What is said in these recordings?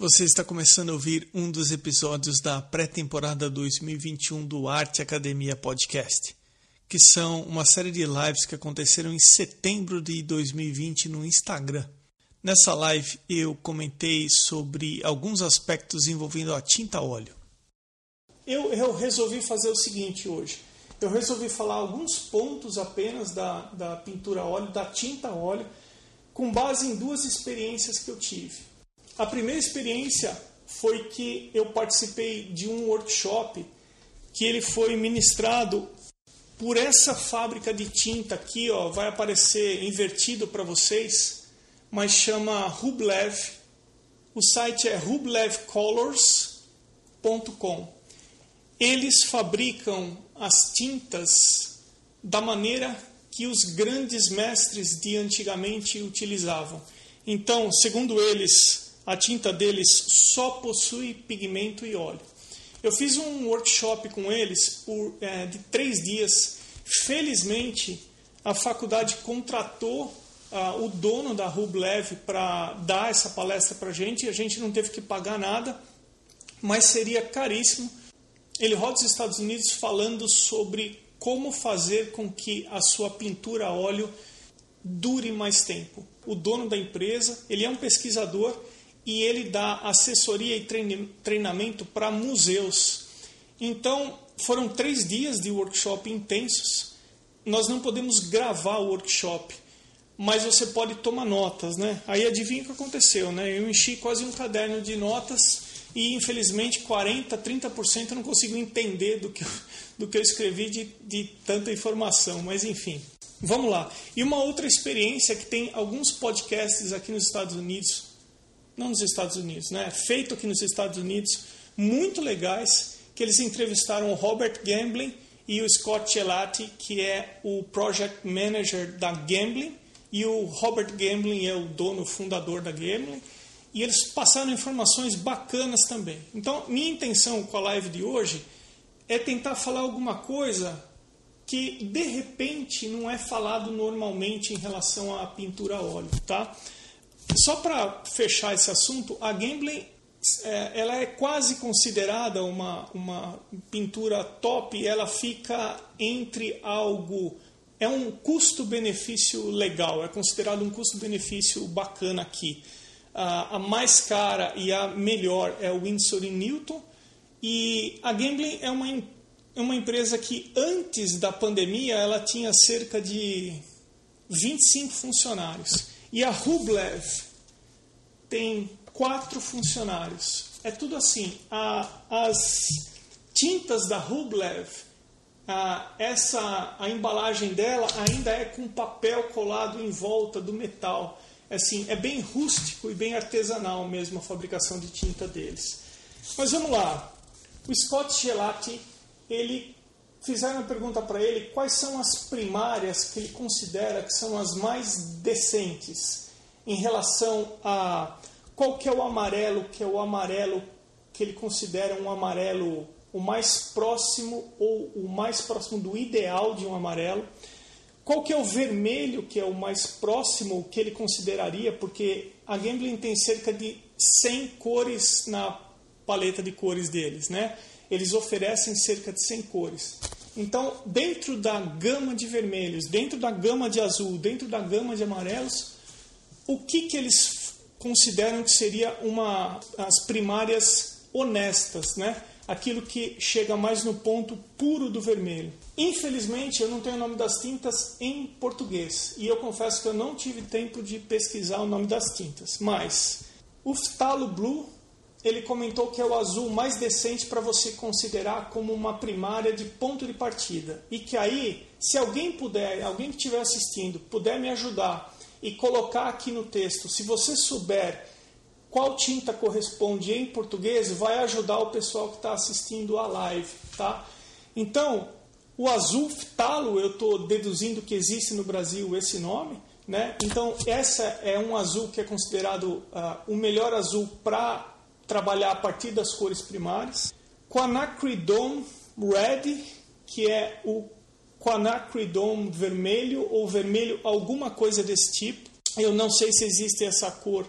Você está começando a ouvir um dos episódios da pré-temporada 2021 do Arte Academia Podcast, que são uma série de lives que aconteceram em setembro de 2020 no Instagram. Nessa live eu comentei sobre alguns aspectos envolvendo a tinta óleo. Eu, eu resolvi fazer o seguinte hoje. Eu resolvi falar alguns pontos apenas da, da pintura óleo, da tinta óleo, com base em duas experiências que eu tive. A primeira experiência foi que eu participei de um workshop que ele foi ministrado por essa fábrica de tinta aqui, ó, vai aparecer invertido para vocês, mas chama Rublev. O site é rublevcolors.com. Eles fabricam as tintas da maneira que os grandes mestres de antigamente utilizavam. Então, segundo eles, a tinta deles só possui pigmento e óleo. Eu fiz um workshop com eles por, é, de três dias. Felizmente, a faculdade contratou uh, o dono da Rublev para dar essa palestra para a gente. A gente não teve que pagar nada, mas seria caríssimo. Ele roda os Estados Unidos falando sobre como fazer com que a sua pintura a óleo dure mais tempo. O dono da empresa, ele é um pesquisador e ele dá assessoria e treinamento para museus. Então, foram três dias de workshop intensos. Nós não podemos gravar o workshop, mas você pode tomar notas, né? Aí adivinha o que aconteceu, né? Eu enchi quase um caderno de notas e infelizmente 40, 30% eu não consigo entender do que, do que eu escrevi de, de tanta informação, mas enfim. Vamos lá. E uma outra experiência que tem alguns podcasts aqui nos Estados Unidos não nos Estados Unidos, né? feito aqui nos Estados Unidos, muito legais, que eles entrevistaram o Robert Gambling e o Scott Gelati, que é o Project Manager da Gambling, e o Robert Gambling é o dono, fundador da Gambling, e eles passaram informações bacanas também. Então, minha intenção com a live de hoje é tentar falar alguma coisa que de repente não é falado normalmente em relação à pintura a óleo, tá? Só para fechar esse assunto, a Gambling é, ela é quase considerada uma, uma pintura top, ela fica entre algo. É um custo-benefício legal, é considerado um custo-benefício bacana aqui. a mais cara e a melhor é o Windsor Newton, e a Gambling é uma, é uma empresa que antes da pandemia ela tinha cerca de 25 funcionários. E a Rublev tem quatro funcionários. É tudo assim. A, as tintas da Rublev, a, essa, a embalagem dela ainda é com papel colado em volta do metal. É assim, é bem rústico e bem artesanal mesmo a fabricação de tinta deles. Mas vamos lá. O Scott Gelati, ele fizeram uma pergunta para ele quais são as primárias que ele considera que são as mais decentes em relação a qual que é o amarelo, que é o amarelo que ele considera um amarelo o mais próximo ou o mais próximo do ideal de um amarelo. Qual que é o vermelho, que é o mais próximo que ele consideraria, porque a Gambling tem cerca de 100 cores na paleta de cores deles, né? Eles oferecem cerca de 100 cores. Então, dentro da gama de vermelhos, dentro da gama de azul, dentro da gama de amarelos, o que, que eles consideram que seria uma as primárias honestas, né? Aquilo que chega mais no ponto puro do vermelho. Infelizmente, eu não tenho o nome das tintas em português e eu confesso que eu não tive tempo de pesquisar o nome das tintas. Mas o Phthalo Blue ele comentou que é o azul mais decente para você considerar como uma primária de ponto de partida. E que aí, se alguém puder, alguém que estiver assistindo, puder me ajudar e colocar aqui no texto, se você souber qual tinta corresponde em português, vai ajudar o pessoal que está assistindo a live, tá? Então, o azul ftalo, eu estou deduzindo que existe no Brasil esse nome, né? Então, essa é um azul que é considerado uh, o melhor azul para trabalhar a partir das cores primárias. Quanacridon Red, que é o quanacridon vermelho ou vermelho, alguma coisa desse tipo. Eu não sei se existe essa cor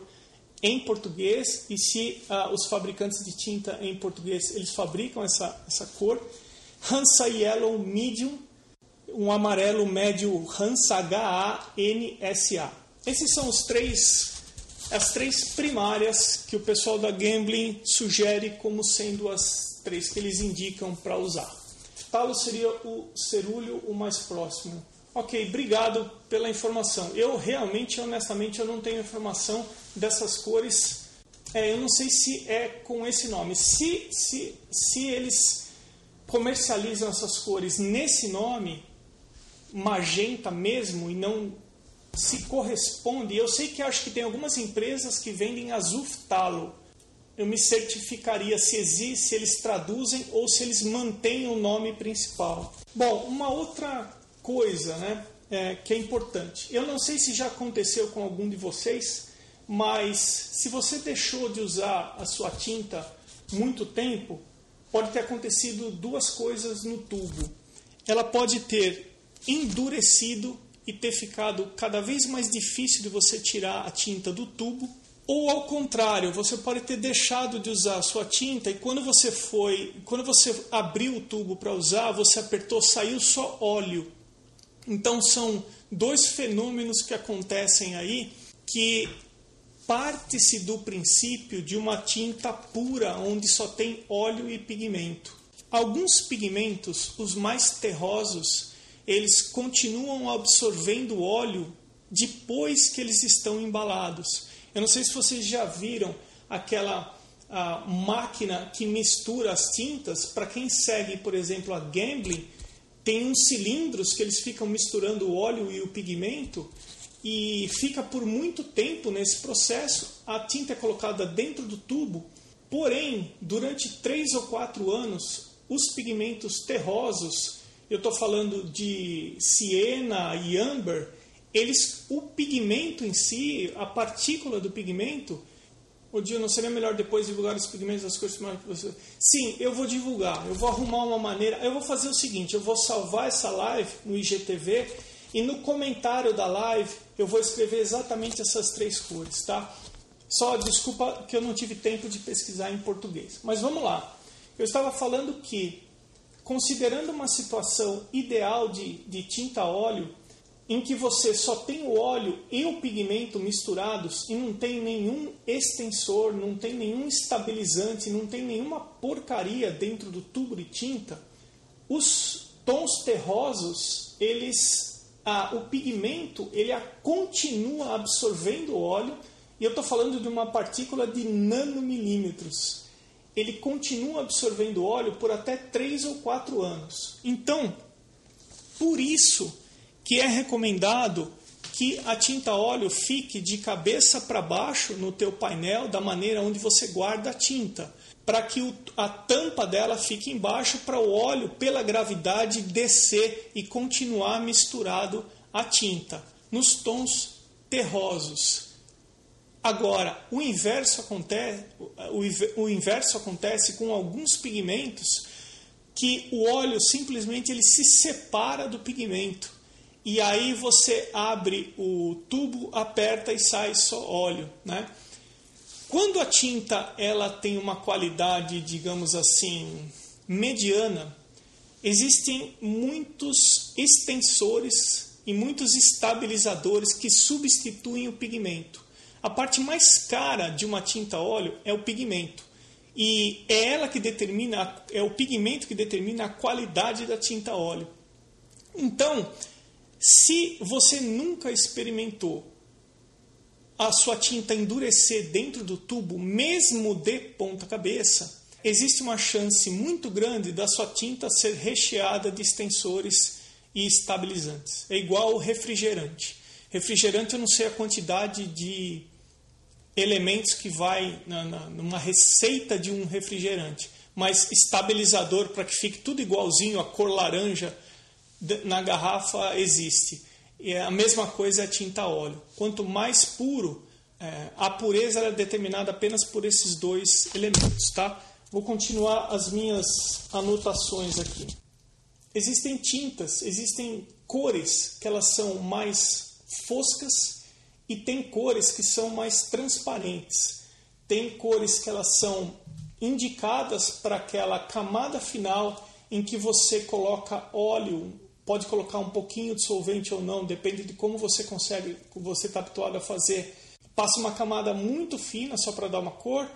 em português e se uh, os fabricantes de tinta em português eles fabricam essa, essa cor. Hansa Yellow Medium, um amarelo médio Hansa H-A-N-S-A. Esses são os três, as três primárias que o pessoal da Gambling sugere como sendo as três que eles indicam para usar. Talo seria o cerúleo o mais próximo. Ok, obrigado pela informação. Eu realmente, honestamente, eu não tenho informação dessas cores. É, eu não sei se é com esse nome. Se, se, se eles comercializam essas cores nesse nome, magenta mesmo, e não se corresponde. Eu sei que acho que tem algumas empresas que vendem azul talo. Eu me certificaria se existe, se eles traduzem ou se eles mantêm o nome principal. Bom, uma outra coisa, né, é, que é importante. Eu não sei se já aconteceu com algum de vocês, mas se você deixou de usar a sua tinta muito tempo, pode ter acontecido duas coisas no tubo. Ela pode ter endurecido e ter ficado cada vez mais difícil de você tirar a tinta do tubo, ou ao contrário, você pode ter deixado de usar a sua tinta e quando você foi, quando você abriu o tubo para usar, você apertou, saiu só óleo. Então são dois fenômenos que acontecem aí que parte-se do princípio de uma tinta pura onde só tem óleo e pigmento. Alguns pigmentos, os mais terrosos, eles continuam absorvendo óleo depois que eles estão embalados. Eu não sei se vocês já viram aquela máquina que mistura as tintas. Para quem segue, por exemplo, a Gambling, tem uns cilindros que eles ficam misturando o óleo e o pigmento e fica por muito tempo nesse processo. A tinta é colocada dentro do tubo, porém, durante três ou quatro anos, os pigmentos terrosos eu estou falando de siena e amber, eles, o pigmento em si, a partícula do pigmento, o dia não seria melhor depois divulgar os pigmentos das cores primárias que você. Sim, eu vou divulgar. Eu vou arrumar uma maneira. Eu vou fazer o seguinte: eu vou salvar essa live no IGTV e no comentário da live eu vou escrever exatamente essas três cores, tá? Só desculpa que eu não tive tempo de pesquisar em português. Mas vamos lá. Eu estava falando que considerando uma situação ideal de, de tinta óleo, em que você só tem o óleo e o pigmento misturados e não tem nenhum extensor, não tem nenhum estabilizante, não tem nenhuma porcaria dentro do tubo de tinta, os tons terrosos, eles, ah, o pigmento, ele continua absorvendo o óleo, e eu estou falando de uma partícula de nanomilímetros ele continua absorvendo óleo por até 3 ou 4 anos. Então, por isso que é recomendado que a tinta óleo fique de cabeça para baixo no teu painel, da maneira onde você guarda a tinta, para que a tampa dela fique embaixo para o óleo, pela gravidade, descer e continuar misturado à tinta, nos tons terrosos. Agora, o inverso acontece, o inverso acontece com alguns pigmentos que o óleo simplesmente ele se separa do pigmento. E aí você abre o tubo, aperta e sai só óleo, né? Quando a tinta ela tem uma qualidade, digamos assim, mediana, existem muitos extensores e muitos estabilizadores que substituem o pigmento. A parte mais cara de uma tinta óleo é o pigmento. E é ela que determina, é o pigmento que determina a qualidade da tinta óleo. Então, se você nunca experimentou a sua tinta endurecer dentro do tubo, mesmo de ponta cabeça, existe uma chance muito grande da sua tinta ser recheada de extensores e estabilizantes. É igual ao refrigerante. Refrigerante eu não sei a quantidade de elementos que vai na, na, numa receita de um refrigerante, mas estabilizador para que fique tudo igualzinho, a cor laranja na garrafa existe. E a mesma coisa é a tinta óleo. Quanto mais puro, é, a pureza é determinada apenas por esses dois elementos, tá? Vou continuar as minhas anotações aqui. Existem tintas, existem cores que elas são mais foscas e tem cores que são mais transparentes. Tem cores que elas são indicadas para aquela camada final em que você coloca óleo, pode colocar um pouquinho de solvente ou não, depende de como você consegue, você está habituado a fazer. Passa uma camada muito fina só para dar uma cor.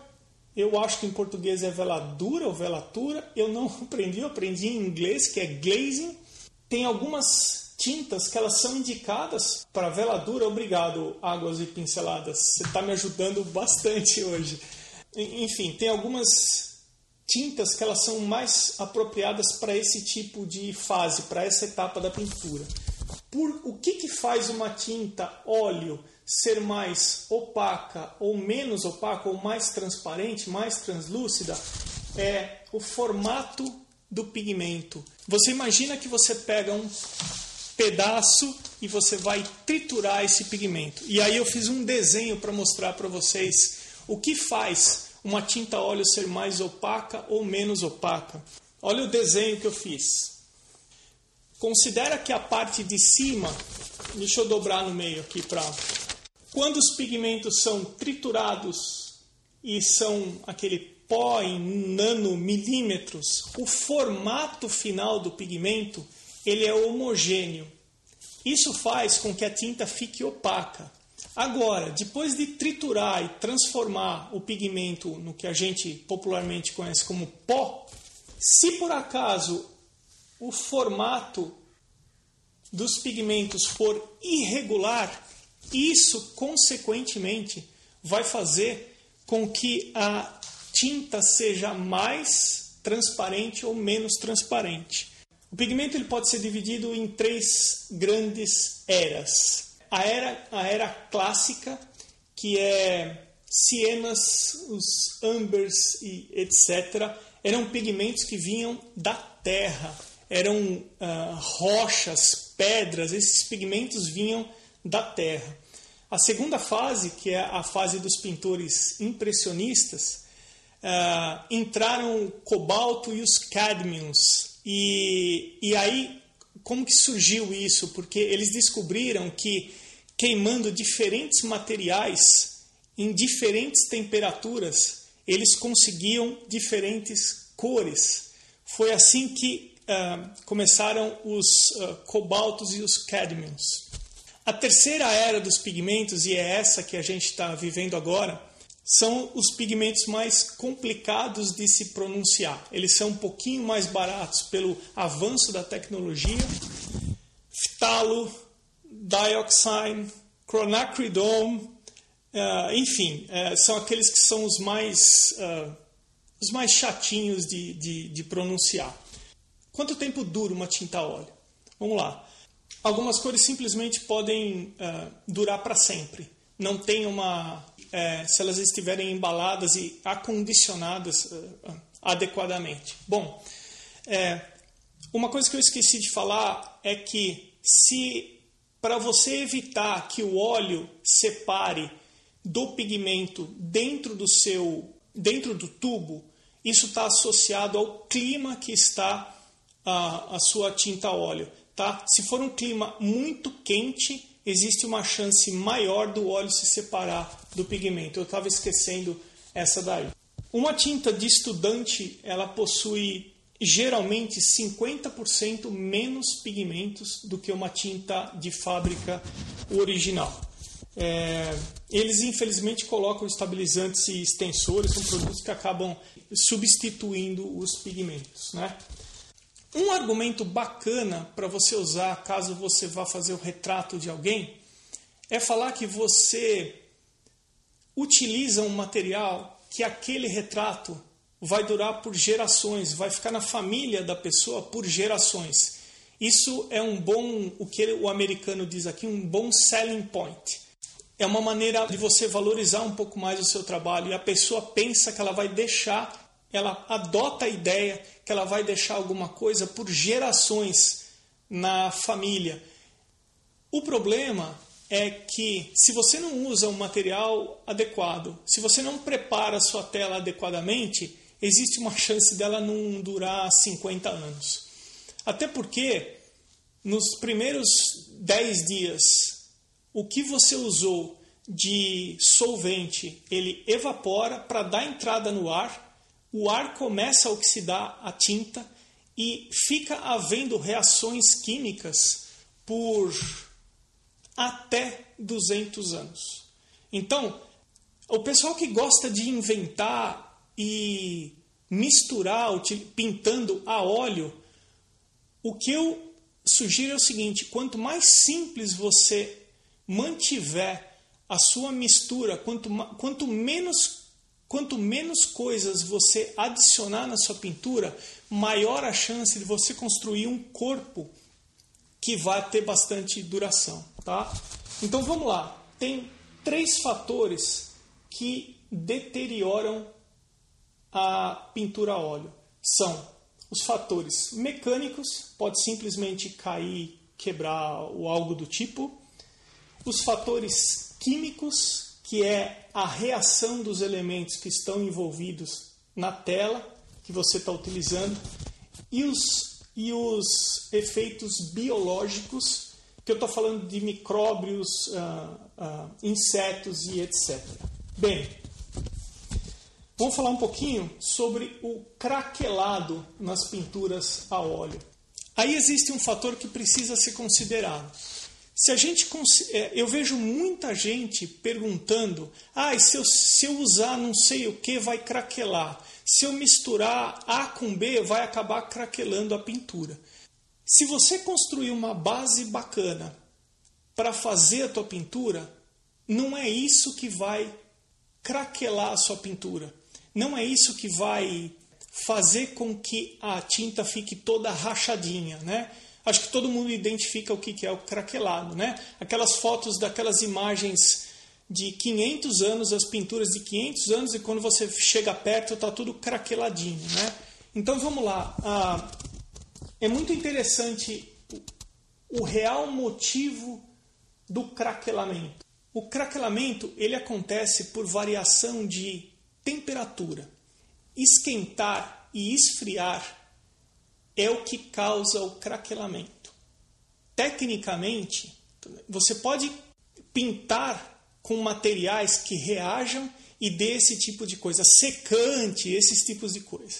Eu acho que em português é veladura ou velatura. Eu não aprendi, eu aprendi em inglês que é glazing. Tem algumas tintas que elas são indicadas para veladura. Obrigado, águas e pinceladas. Você está me ajudando bastante hoje. Enfim, tem algumas tintas que elas são mais apropriadas para esse tipo de fase, para essa etapa da pintura. Por o que, que faz uma tinta óleo ser mais opaca ou menos opaca ou mais transparente, mais translúcida? É o formato do pigmento. Você imagina que você pega um pedaço e você vai triturar esse pigmento. E aí eu fiz um desenho para mostrar para vocês o que faz uma tinta óleo ser mais opaca ou menos opaca. Olha o desenho que eu fiz. Considera que a parte de cima, deixa eu dobrar no meio aqui para quando os pigmentos são triturados e são aquele pó em nanomilímetros, o formato final do pigmento ele é homogêneo. Isso faz com que a tinta fique opaca. Agora, depois de triturar e transformar o pigmento no que a gente popularmente conhece como pó, se por acaso o formato dos pigmentos for irregular, isso consequentemente vai fazer com que a tinta seja mais transparente ou menos transparente. O pigmento ele pode ser dividido em três grandes eras. A era, a era clássica, que é cienas, os ambers e etc., eram pigmentos que vinham da terra, eram uh, rochas, pedras, esses pigmentos vinham da terra. A segunda fase, que é a fase dos pintores impressionistas, uh, entraram o cobalto e os cadmiums, e, e aí, como que surgiu isso? Porque eles descobriram que queimando diferentes materiais em diferentes temperaturas, eles conseguiam diferentes cores. Foi assim que uh, começaram os uh, cobaltos e os cadmiums. A terceira era dos pigmentos, e é essa que a gente está vivendo agora, são os pigmentos mais complicados de se pronunciar. Eles são um pouquinho mais baratos pelo avanço da tecnologia. Phtalo, dioxine, cronacridone, uh, enfim, uh, são aqueles que são os mais, uh, os mais chatinhos de, de, de pronunciar. Quanto tempo dura uma tinta óleo? Vamos lá. Algumas cores simplesmente podem durar para sempre. Não tem uma é, se elas estiverem embaladas e acondicionadas uh, adequadamente. Bom, é, uma coisa que eu esqueci de falar é que se para você evitar que o óleo separe do pigmento dentro do seu dentro do tubo, isso está associado ao clima que está a, a sua tinta óleo. Tá? Se for um clima muito quente, existe uma chance maior do óleo se separar do pigmento. Eu estava esquecendo essa daí. Uma tinta de estudante, ela possui geralmente 50% menos pigmentos do que uma tinta de fábrica original. É, eles infelizmente colocam estabilizantes e extensores, são produtos que acabam substituindo os pigmentos. Né? Um argumento bacana para você usar caso você vá fazer o retrato de alguém é falar que você utiliza um material que aquele retrato vai durar por gerações, vai ficar na família da pessoa por gerações. Isso é um bom, o que o americano diz aqui, um bom selling point. É uma maneira de você valorizar um pouco mais o seu trabalho e a pessoa pensa que ela vai deixar ela adota a ideia que ela vai deixar alguma coisa por gerações na família. O problema é que se você não usa um material adequado, se você não prepara a sua tela adequadamente, existe uma chance dela não durar 50 anos. Até porque nos primeiros 10 dias, o que você usou de solvente ele evapora para dar entrada no ar, o ar começa a oxidar a tinta e fica havendo reações químicas por até 200 anos. Então, o pessoal que gosta de inventar e misturar pintando a óleo, o que eu sugiro é o seguinte: quanto mais simples você mantiver a sua mistura, quanto, quanto menos quanto menos coisas você adicionar na sua pintura, maior a chance de você construir um corpo que vai ter bastante duração, tá? Então vamos lá. Tem três fatores que deterioram a pintura a óleo. São os fatores mecânicos, pode simplesmente cair, quebrar ou algo do tipo. Os fatores químicos, que é a reação dos elementos que estão envolvidos na tela que você está utilizando, e os, e os efeitos biológicos, que eu estou falando de micróbios, uh, uh, insetos e etc. Bem, vamos falar um pouquinho sobre o craquelado nas pinturas a óleo. Aí existe um fator que precisa ser considerado. Se a gente é, eu vejo muita gente perguntando: "Ah, se eu, se eu usar não sei o que vai craquelar. Se eu misturar A com B vai acabar craquelando a pintura". Se você construir uma base bacana para fazer a tua pintura, não é isso que vai craquelar a sua pintura. Não é isso que vai fazer com que a tinta fique toda rachadinha, né? Acho que todo mundo identifica o que é o craquelado, né? Aquelas fotos daquelas imagens de 500 anos, as pinturas de 500 anos, e quando você chega perto está tudo craqueladinho, né? Então vamos lá. Ah, é muito interessante o real motivo do craquelamento. O craquelamento ele acontece por variação de temperatura. Esquentar e esfriar é o que causa o craquelamento. Tecnicamente, você pode pintar com materiais que reajam e dê esse tipo de coisa, secante, esses tipos de coisa.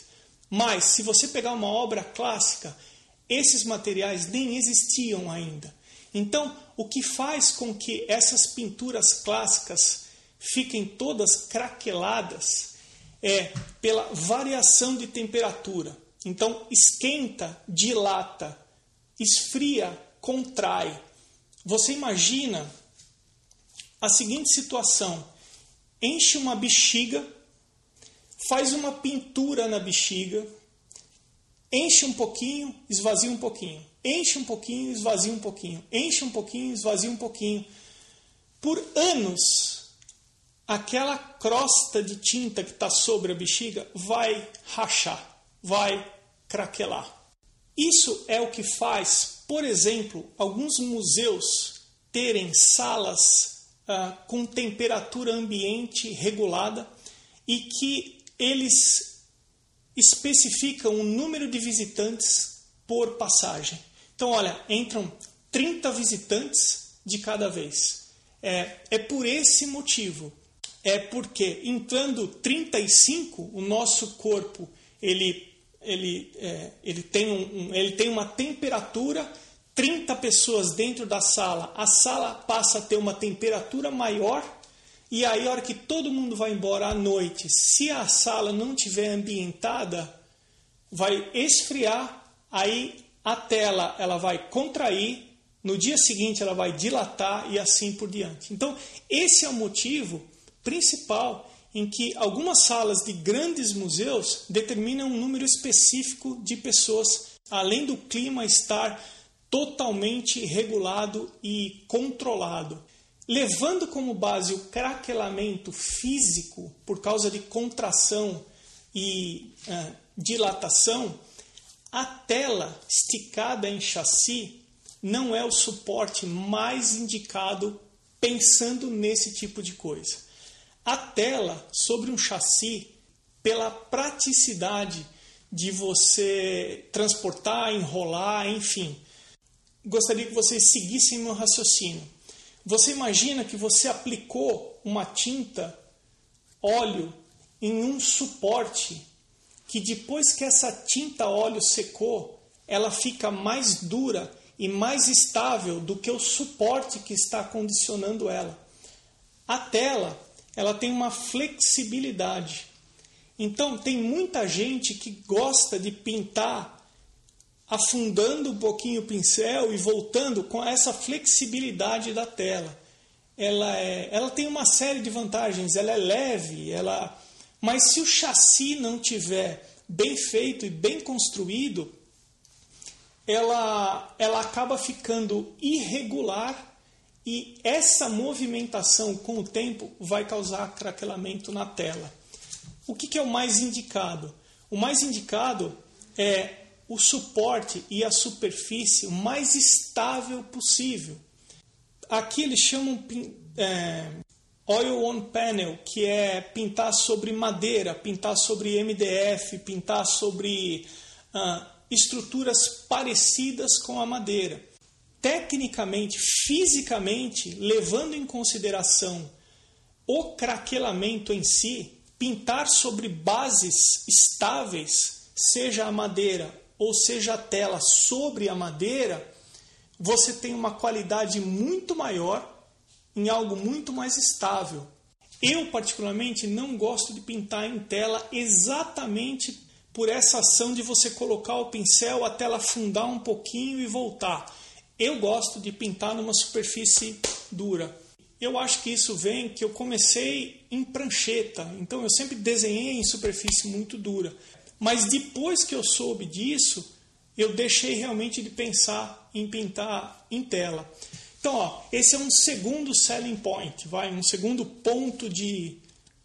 Mas se você pegar uma obra clássica, esses materiais nem existiam ainda. Então, o que faz com que essas pinturas clássicas fiquem todas craqueladas é pela variação de temperatura. Então, esquenta, dilata, esfria, contrai. Você imagina a seguinte situação: enche uma bexiga, faz uma pintura na bexiga, enche um pouquinho, esvazia um pouquinho, enche um pouquinho, esvazia um pouquinho, enche um pouquinho, esvazia um pouquinho. Por anos, aquela crosta de tinta que está sobre a bexiga vai rachar vai craquelar. Isso é o que faz, por exemplo, alguns museus terem salas ah, com temperatura ambiente regulada e que eles especificam o número de visitantes por passagem. Então, olha, entram 30 visitantes de cada vez. É, é por esse motivo. É porque entrando 35, o nosso corpo ele ele, é, ele, tem um, um, ele tem uma temperatura, 30 pessoas dentro da sala, a sala passa a ter uma temperatura maior, e aí, a hora que todo mundo vai embora à noite, se a sala não tiver ambientada, vai esfriar, aí a tela ela vai contrair, no dia seguinte ela vai dilatar e assim por diante. Então, esse é o motivo principal em que algumas salas de grandes museus determinam um número específico de pessoas, além do clima estar totalmente regulado e controlado, levando como base o craquelamento físico por causa de contração e uh, dilatação, a tela esticada em chassi não é o suporte mais indicado pensando nesse tipo de coisa a tela sobre um chassi pela praticidade de você transportar, enrolar, enfim. Gostaria que vocês seguissem meu raciocínio. Você imagina que você aplicou uma tinta, óleo, em um suporte que depois que essa tinta óleo secou, ela fica mais dura e mais estável do que o suporte que está condicionando ela. A tela, ela tem uma flexibilidade. Então, tem muita gente que gosta de pintar afundando um pouquinho o pincel e voltando com essa flexibilidade da tela. Ela, é, ela tem uma série de vantagens, ela é leve, ela, mas se o chassi não tiver bem feito e bem construído, ela, ela acaba ficando irregular e essa movimentação com o tempo vai causar craquelamento na tela. O que, que é o mais indicado? O mais indicado é o suporte e a superfície mais estável possível. Aqui eles chamam é, oil on panel, que é pintar sobre madeira, pintar sobre MDF, pintar sobre ah, estruturas parecidas com a madeira. Tecnicamente, fisicamente, levando em consideração o craquelamento em si, pintar sobre bases estáveis, seja a madeira ou seja a tela sobre a madeira, você tem uma qualidade muito maior em algo muito mais estável. Eu, particularmente, não gosto de pintar em tela exatamente por essa ação de você colocar o pincel, a tela afundar um pouquinho e voltar. Eu gosto de pintar numa superfície dura. Eu acho que isso vem que eu comecei em prancheta, então eu sempre desenhei em superfície muito dura. Mas depois que eu soube disso, eu deixei realmente de pensar em pintar em tela. Então, ó, esse é um segundo selling point, vai, um segundo ponto de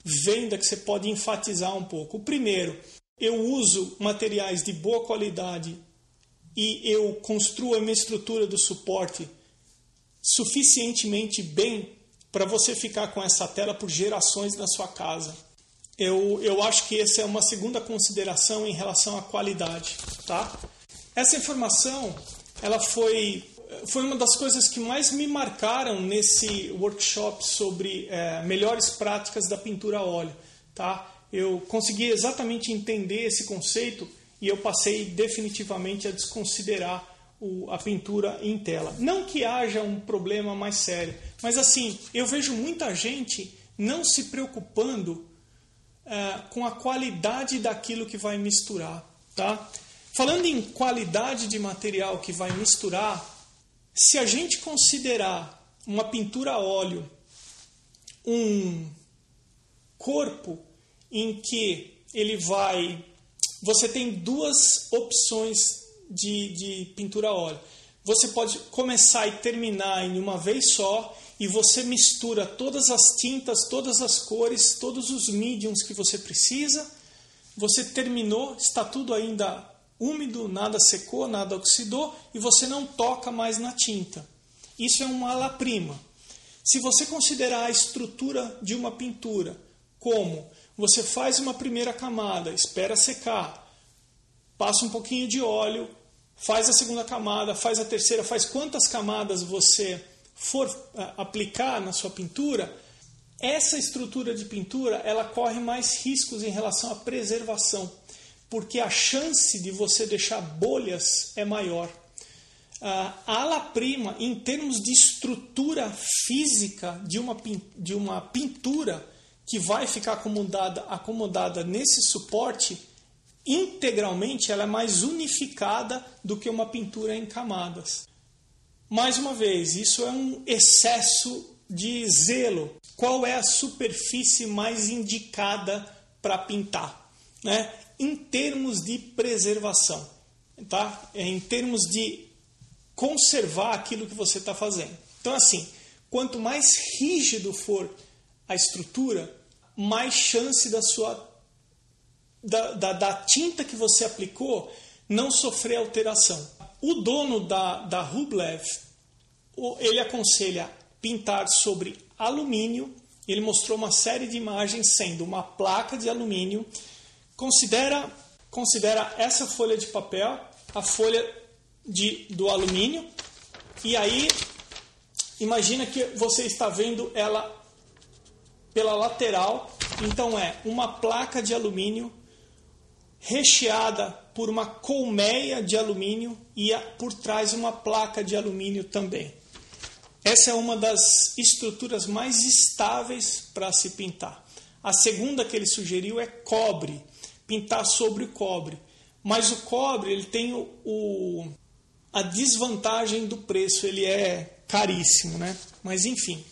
venda que você pode enfatizar um pouco. O primeiro, eu uso materiais de boa qualidade e eu construo a minha estrutura do suporte suficientemente bem para você ficar com essa tela por gerações na sua casa. Eu, eu acho que essa é uma segunda consideração em relação à qualidade. Tá? Essa informação ela foi, foi uma das coisas que mais me marcaram nesse workshop sobre é, melhores práticas da pintura a óleo. Tá? eu consegui exatamente entender esse conceito e eu passei definitivamente a desconsiderar o, a pintura em tela. Não que haja um problema mais sério, mas assim, eu vejo muita gente não se preocupando é, com a qualidade daquilo que vai misturar. Tá? Falando em qualidade de material que vai misturar, se a gente considerar uma pintura a óleo um corpo em que ele vai. Você tem duas opções de, de pintura a óleo. Você pode começar e terminar em uma vez só e você mistura todas as tintas, todas as cores, todos os mediums que você precisa. Você terminou, está tudo ainda úmido, nada secou, nada oxidou e você não toca mais na tinta. Isso é uma ala-prima. Se você considerar a estrutura de uma pintura como você faz uma primeira camada, espera secar, passa um pouquinho de óleo, faz a segunda camada, faz a terceira, faz quantas camadas você for uh, aplicar na sua pintura, essa estrutura de pintura ela corre mais riscos em relação à preservação, porque a chance de você deixar bolhas é maior. Uh, a ala-prima, em termos de estrutura física de uma, de uma pintura, que vai ficar acomodada, acomodada nesse suporte, integralmente ela é mais unificada do que uma pintura em camadas. Mais uma vez, isso é um excesso de zelo. Qual é a superfície mais indicada para pintar? Né? Em termos de preservação, tá? É em termos de conservar aquilo que você está fazendo. Então, assim, quanto mais rígido for a estrutura, mais chance da sua da, da, da tinta que você aplicou não sofrer alteração. O dono da, da Rublev, ele aconselha pintar sobre alumínio. Ele mostrou uma série de imagens sendo uma placa de alumínio. Considera, considera essa folha de papel, a folha de, do alumínio, e aí imagina que você está vendo ela pela lateral, então é uma placa de alumínio recheada por uma colmeia de alumínio e por trás uma placa de alumínio também. Essa é uma das estruturas mais estáveis para se pintar. A segunda que ele sugeriu é cobre, pintar sobre o cobre. Mas o cobre ele tem o, o a desvantagem do preço, ele é caríssimo, né? Mas enfim,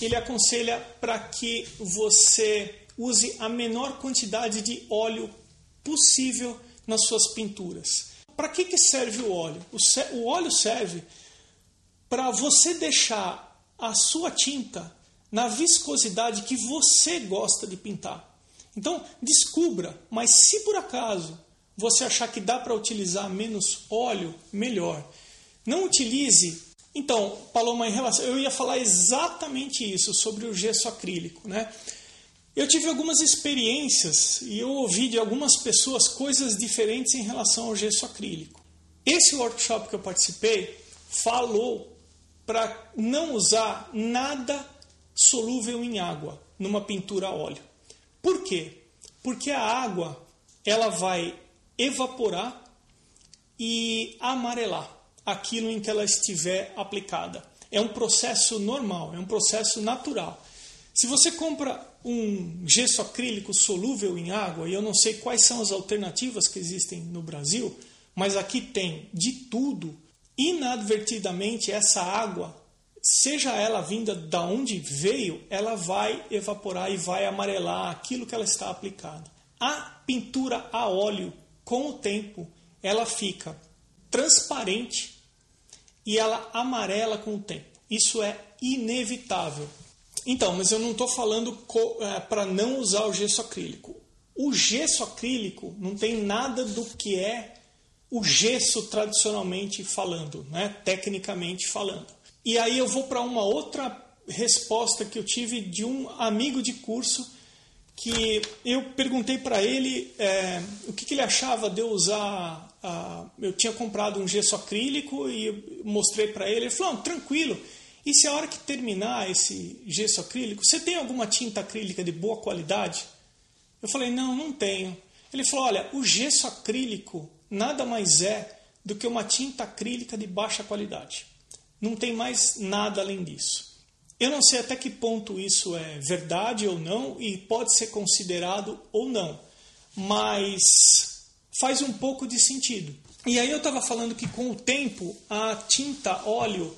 ele aconselha para que você use a menor quantidade de óleo possível nas suas pinturas. Para que, que serve o óleo? O, o óleo serve para você deixar a sua tinta na viscosidade que você gosta de pintar. Então, descubra, mas se por acaso você achar que dá para utilizar menos óleo, melhor. Não utilize. Então, Paloma, em relação, eu ia falar exatamente isso sobre o gesso acrílico, né? Eu tive algumas experiências e eu ouvi de algumas pessoas coisas diferentes em relação ao gesso acrílico. Esse workshop que eu participei falou para não usar nada solúvel em água numa pintura a óleo. Por quê? Porque a água ela vai evaporar e amarelar aquilo em que ela estiver aplicada. É um processo normal, é um processo natural. Se você compra um gesso acrílico solúvel em água, e eu não sei quais são as alternativas que existem no Brasil, mas aqui tem de tudo, inadvertidamente essa água, seja ela vinda da onde veio, ela vai evaporar e vai amarelar aquilo que ela está aplicada. A pintura a óleo, com o tempo, ela fica transparente e ela amarela com o tempo. Isso é inevitável. Então, mas eu não estou falando é, para não usar o gesso acrílico. O gesso acrílico não tem nada do que é o gesso tradicionalmente falando, né? tecnicamente falando. E aí eu vou para uma outra resposta que eu tive de um amigo de curso que eu perguntei para ele é, o que, que, ele achava de eu usar. A, eu tinha comprado um gesso acrílico e mostrei para ele. Ele falou: tranquilo. E se a hora que terminar esse gesso acrílico, você tem alguma tinta acrílica de boa qualidade? Eu falei: não, não tenho. Ele falou: olha, o gesso acrílico nada mais é do que uma tinta acrílica de baixa qualidade. Não tem mais nada além disso. Eu não sei até que ponto isso é verdade ou não e pode ser considerado ou não, mas faz um pouco de sentido. E aí eu estava falando que com o tempo a tinta óleo,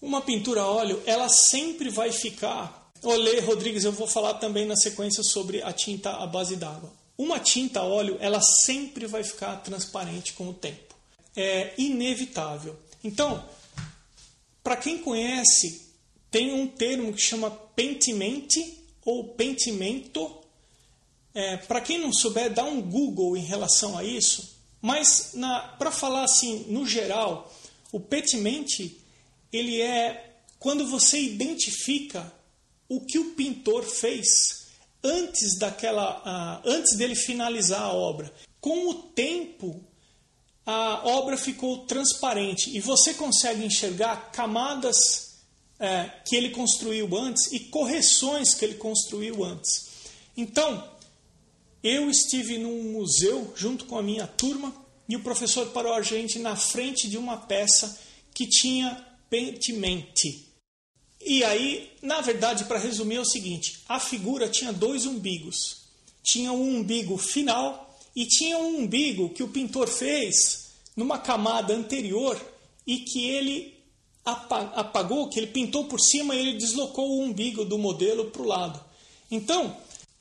uma pintura óleo, ela sempre vai ficar. Olê, Rodrigues, eu vou falar também na sequência sobre a tinta à base d'água. Uma tinta óleo, ela sempre vai ficar transparente com o tempo. É inevitável. Então, para quem conhece tem um termo que chama pentimente ou pentimento. É, Para quem não souber, dá um Google em relação a isso. Mas para falar assim, no geral, o petimente ele é quando você identifica o que o pintor fez antes daquela, uh, antes dele finalizar a obra. Com o tempo, a obra ficou transparente e você consegue enxergar camadas é, que ele construiu antes e correções que ele construiu antes. Então, eu estive num museu junto com a minha turma e o professor parou a gente na frente de uma peça que tinha pentimente. E aí, na verdade, para resumir, é o seguinte: a figura tinha dois umbigos. Tinha um umbigo final e tinha um umbigo que o pintor fez numa camada anterior e que ele apagou, que ele pintou por cima e ele deslocou o umbigo do modelo para o lado. Então,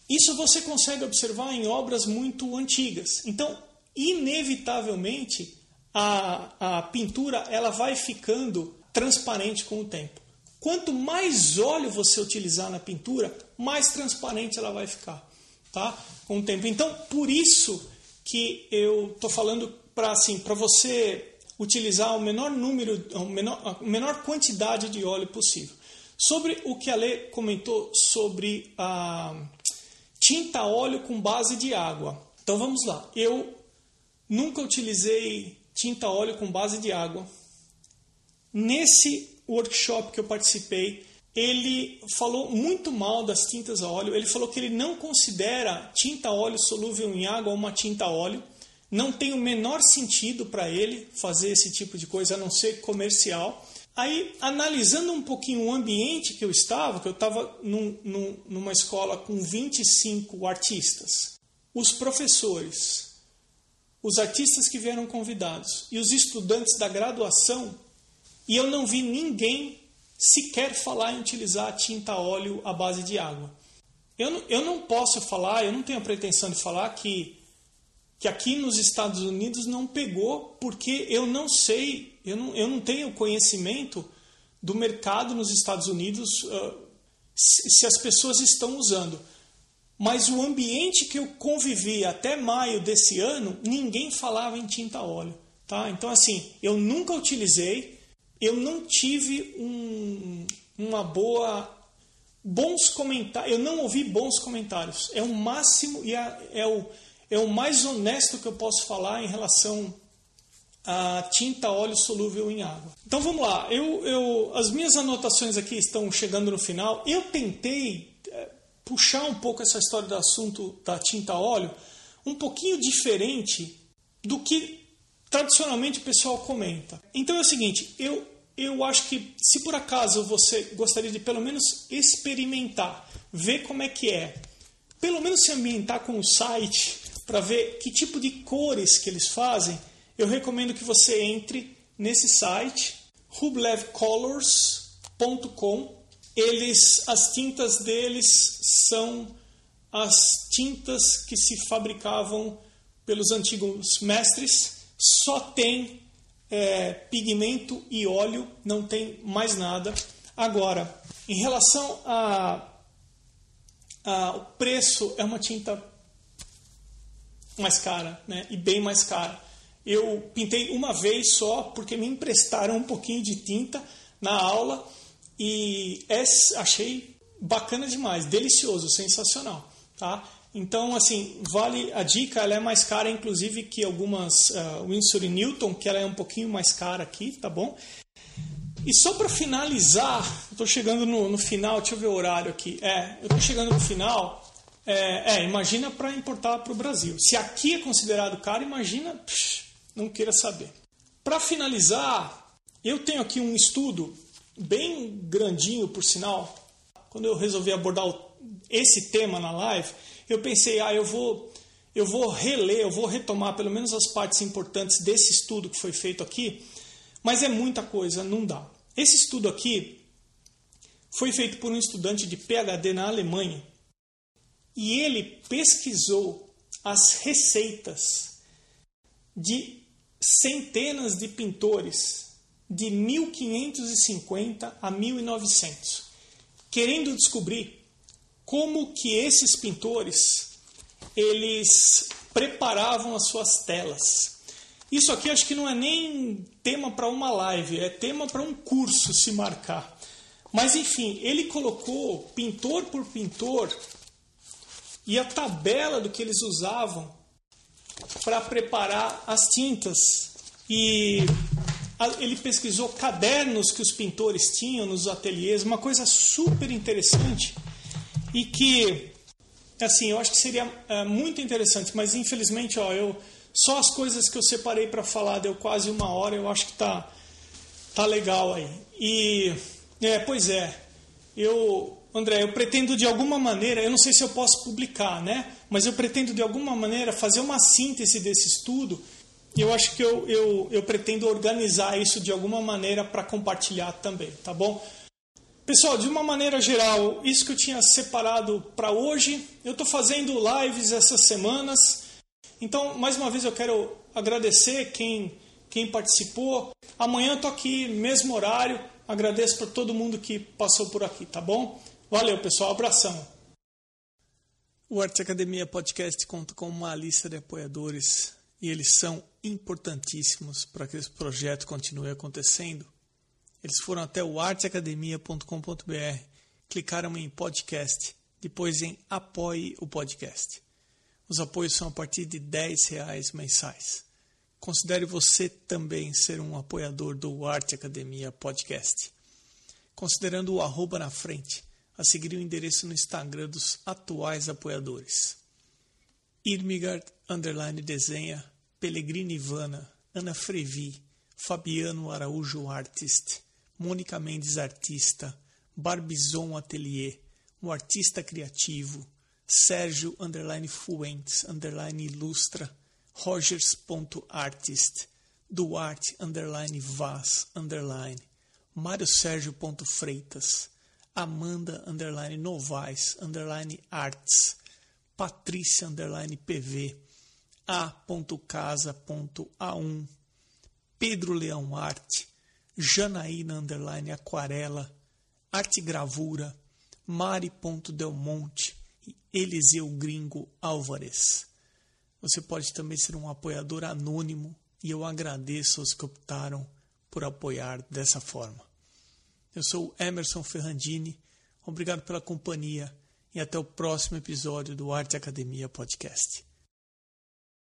isso você consegue observar em obras muito antigas. Então, inevitavelmente, a, a pintura ela vai ficando transparente com o tempo. Quanto mais óleo você utilizar na pintura, mais transparente ela vai ficar, tá? Com o tempo. Então, por isso que eu estou falando para assim, para você utilizar o menor número, a menor, a menor quantidade de óleo possível. Sobre o que a Lê comentou sobre a tinta óleo com base de água. Então vamos lá. Eu nunca utilizei tinta óleo com base de água. Nesse workshop que eu participei, ele falou muito mal das tintas a óleo. Ele falou que ele não considera tinta óleo solúvel em água uma tinta óleo. Não tem o menor sentido para ele fazer esse tipo de coisa, a não ser comercial. Aí, analisando um pouquinho o ambiente que eu estava, que eu estava num, num, numa escola com 25 artistas, os professores, os artistas que vieram convidados e os estudantes da graduação, e eu não vi ninguém sequer falar em utilizar tinta óleo à base de água. Eu não, eu não posso falar, eu não tenho a pretensão de falar que que aqui nos Estados Unidos não pegou, porque eu não sei, eu não, eu não tenho conhecimento do mercado nos Estados Unidos se, se as pessoas estão usando. Mas o ambiente que eu convivi até maio desse ano, ninguém falava em tinta óleo. Tá? Então, assim, eu nunca utilizei, eu não tive um, uma boa. bons comentários, eu não ouvi bons comentários. É o máximo e é, é o é o mais honesto que eu posso falar em relação à tinta óleo solúvel em água. Então vamos lá, eu, eu, as minhas anotações aqui estão chegando no final. Eu tentei é, puxar um pouco essa história do assunto da tinta óleo um pouquinho diferente do que tradicionalmente o pessoal comenta. Então é o seguinte, eu, eu acho que se por acaso você gostaria de pelo menos experimentar, ver como é que é, pelo menos se ambientar com o site para ver que tipo de cores que eles fazem, eu recomendo que você entre nesse site rublevcolors.com. Eles, as tintas deles são as tintas que se fabricavam pelos antigos mestres. Só tem é, pigmento e óleo, não tem mais nada. Agora, em relação a, a o preço, é uma tinta mais cara, né? E bem mais cara. Eu pintei uma vez só porque me emprestaram um pouquinho de tinta na aula e achei bacana demais, delicioso, sensacional, tá? Então, assim, vale a dica, ela é mais cara, inclusive, que algumas uh, Winsor e Newton, que ela é um pouquinho mais cara aqui, tá bom? E só para finalizar, estou chegando no, no, final, deixa eu ver o horário aqui. É, eu estou chegando no final. É, é imagina para importar para o Brasil. Se aqui é considerado caro, imagina, psh, não queira saber. Para finalizar, eu tenho aqui um estudo bem grandinho, por sinal. Quando eu resolvi abordar esse tema na live, eu pensei, ah, eu vou, eu vou reler, eu vou retomar pelo menos as partes importantes desse estudo que foi feito aqui, mas é muita coisa, não dá. Esse estudo aqui foi feito por um estudante de PhD na Alemanha e ele pesquisou as receitas de centenas de pintores de 1550 a 1900, querendo descobrir como que esses pintores eles preparavam as suas telas. Isso aqui acho que não é nem tema para uma live, é tema para um curso se marcar. Mas enfim, ele colocou pintor por pintor e a tabela do que eles usavam para preparar as tintas. E ele pesquisou cadernos que os pintores tinham nos ateliês, uma coisa super interessante e que, assim, eu acho que seria é, muito interessante, mas infelizmente, ó, eu só as coisas que eu separei para falar deu quase uma hora, eu acho que tá tá legal aí. E é, pois é, eu André, eu pretendo de alguma maneira, eu não sei se eu posso publicar, né? Mas eu pretendo de alguma maneira fazer uma síntese desse estudo. Eu acho que eu, eu, eu pretendo organizar isso de alguma maneira para compartilhar também, tá bom? Pessoal, de uma maneira geral, isso que eu tinha separado para hoje, eu estou fazendo lives essas semanas. Então, mais uma vez, eu quero agradecer quem, quem participou. Amanhã eu estou aqui, mesmo horário. Agradeço por todo mundo que passou por aqui, tá bom? Valeu, pessoal. Abração. O Arte Academia Podcast conta com uma lista de apoiadores e eles são importantíssimos para que esse projeto continue acontecendo. Eles foram até o arteacademia.com.br, clicaram em podcast, depois em apoie o podcast. Os apoios são a partir de R$ reais mensais. Considere você também ser um apoiador do Arte Academia Podcast. considerando o arroba na frente, a seguir o endereço no Instagram dos atuais apoiadores. Irmigard, underline desenha, Pellegrini Ivana, Ana Frevi, Fabiano Araújo Artist, Mônica Mendes Artista, Barbizon Atelier, o artista criativo, Sérgio underline Fuentes underline Ilustra, Rogers.artist, Duarte underline Vaz underline, Mário Sérgio Freitas, Amanda underline Novaes underline Arts, Patrícia underline PV, A.casa.a1, Pedro Leão Arte, Janaína underline Aquarela, Arte Gravura, Mari.delmonte e Eliseu Gringo Álvares. Você pode também ser um apoiador anônimo e eu agradeço aos que optaram por apoiar dessa forma. Eu sou Emerson Ferrandini, obrigado pela companhia e até o próximo episódio do Arte Academia Podcast.